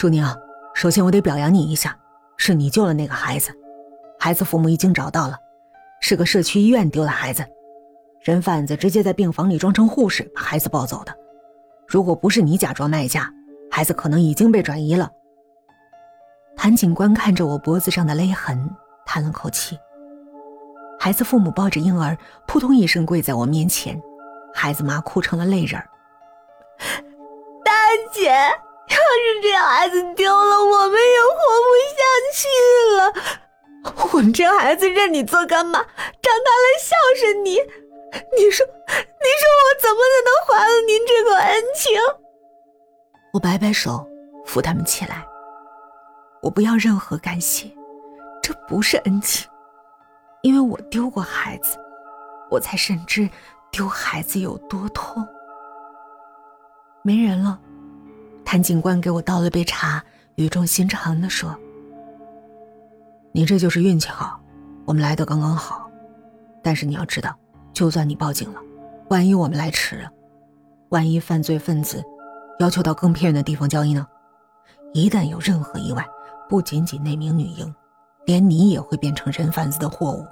朱宁，首先我得表扬你一下，是你救了那个孩子。孩子父母已经找到了，是个社区医院丢的孩子，人贩子直接在病房里装成护士把孩子抱走的。如果不是你假装卖家，孩子可能已经被转移了。谭警官看着我脖子上的勒痕，叹了口气。孩子父母抱着婴儿，扑通一声跪在我面前，孩子妈哭成了泪人儿。大姐，要是这孩子丢了，我们也活不下去了。我们这孩子认你做干妈，长大了孝顺你，你说，你说我怎么才能还了您这个恩情？我摆摆手，扶他们起来。我不要任何感谢，这不是恩情。因为我丢过孩子，我才深知丢孩子有多痛。没人了，谭警官给我倒了杯茶，语重心长的说：“你这就是运气好，我们来的刚刚好。但是你要知道，就算你报警了，万一我们来迟了，万一犯罪分子要求到更偏远的地方交易呢？一旦有任何意外，不仅仅那名女婴。”连你也会变成人贩子的货物，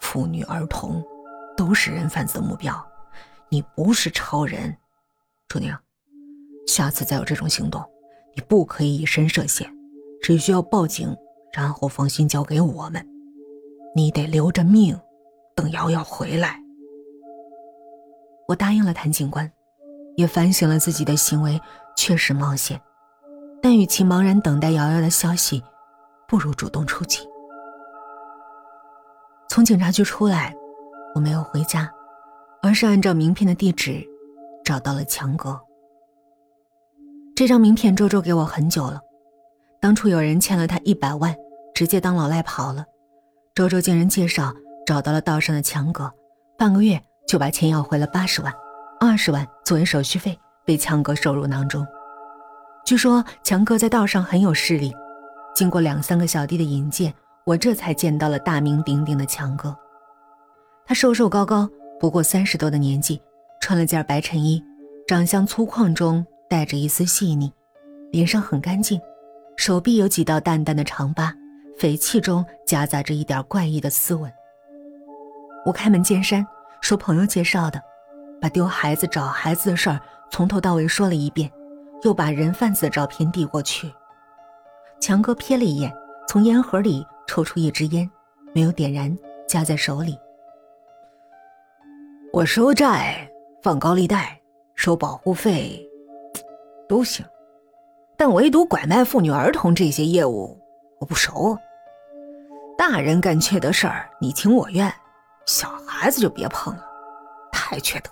妇女儿童都是人贩子的目标。你不是超人，楚宁。下次再有这种行动，你不可以以身涉险，只需要报警，然后放心交给我们。你得留着命，等瑶瑶回来。我答应了谭警官，也反省了自己的行为，确实冒险，但与其茫然等待瑶瑶的消息。不如主动出击。从警察局出来，我没有回家，而是按照名片的地址找到了强哥。这张名片周周给我很久了，当初有人欠了他一百万，直接当老赖跑了。周周经人介绍找到了道上的强哥，半个月就把钱要回了八十万，二十万作为手续费被强哥收入囊中。据说强哥在道上很有势力。经过两三个小弟的引荐，我这才见到了大名鼎鼎的强哥。他瘦瘦高高，不过三十多的年纪，穿了件白衬衣，长相粗犷中带着一丝细腻，脸上很干净，手臂有几道淡淡的长疤，匪气中夹杂着一点怪异的斯文。我开门见山说朋友介绍的，把丢孩子、找孩子的事儿从头到尾说了一遍，又把人贩子的照片递过去。强哥瞥了一眼，从烟盒里抽出一支烟，没有点燃，夹在手里。我收债、放高利贷、收保护费，都行，但唯独拐卖妇女儿童这些业务，我不熟。大人干缺德事儿，你情我愿；小孩子就别碰了，太缺德。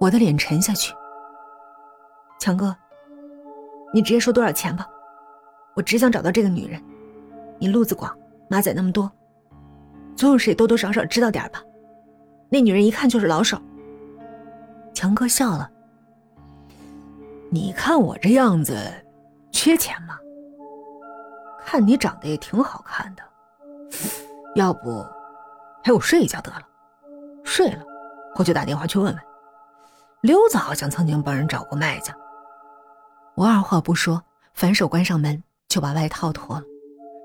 我的脸沉下去。强哥，你直接说多少钱吧。我只想找到这个女人，你路子广，马仔那么多，总有谁多多少少知道点吧？那女人一看就是老手。强哥笑了，你看我这样子，缺钱吗？看你长得也挺好看的，要不陪我睡一觉得了？睡了，我就打电话去问问。溜子好像曾经帮人找过卖家。我二话不说，反手关上门。就把外套脱了，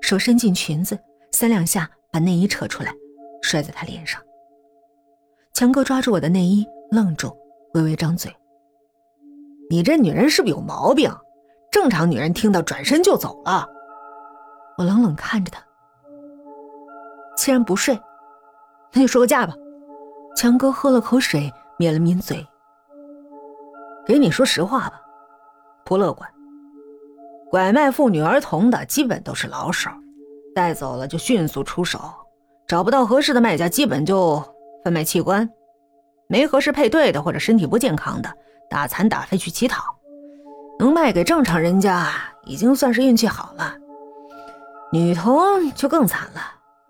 手伸进裙子，三两下把内衣扯出来，摔在他脸上。强哥抓住我的内衣，愣住，微微张嘴：“你这女人是不是有毛病？正常女人听到转身就走了。”我冷冷看着他。既然不睡，那就说个价吧。强哥喝了口水，抿了抿嘴：“给你说实话吧，不乐观。”拐卖妇女儿童的基本都是老手，带走了就迅速出手，找不到合适的卖家，基本就贩卖器官；没合适配对的或者身体不健康的，打残打废去乞讨。能卖给正常人家，已经算是运气好了。女童就更惨了，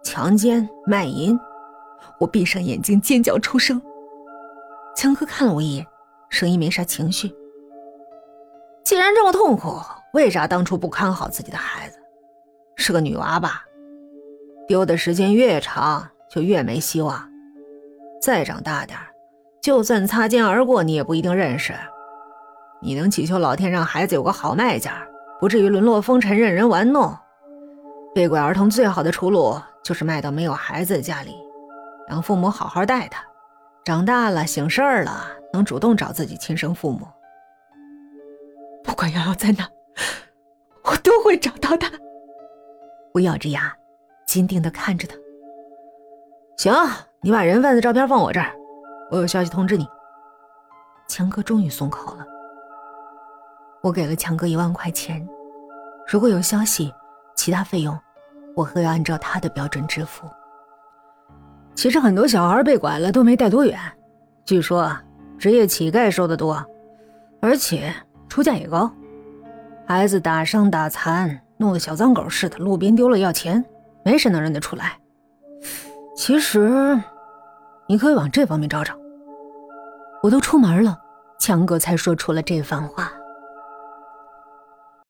强奸、卖淫。我闭上眼睛尖叫出声。强哥看了我一眼，声音没啥情绪。既然这么痛苦。为啥当初不看好自己的孩子？是个女娃吧？丢的时间越长，就越没希望。再长大点就算擦肩而过，你也不一定认识。你能祈求老天让孩子有个好卖家，不至于沦落风尘，任人玩弄。被拐儿童最好的出路就是卖到没有孩子的家里，让父母好好带他，长大了醒事儿了，能主动找自己亲生父母。不管瑶瑶在哪，我都会找到她。我咬着牙，坚定的看着他。行，你把人贩子照片放我这儿，我有消息通知你。强哥终于松口了。我给了强哥一万块钱，如果有消息，其他费用我会按照他的标准支付。其实很多小孩被拐了都没带多远，据说职业乞丐收的多，而且出价也高。孩子打伤打残，弄得小脏狗似的，路边丢了要钱，没谁能认得出来。其实，你可以往这方面找找。我都出门了，强哥才说出了这番话。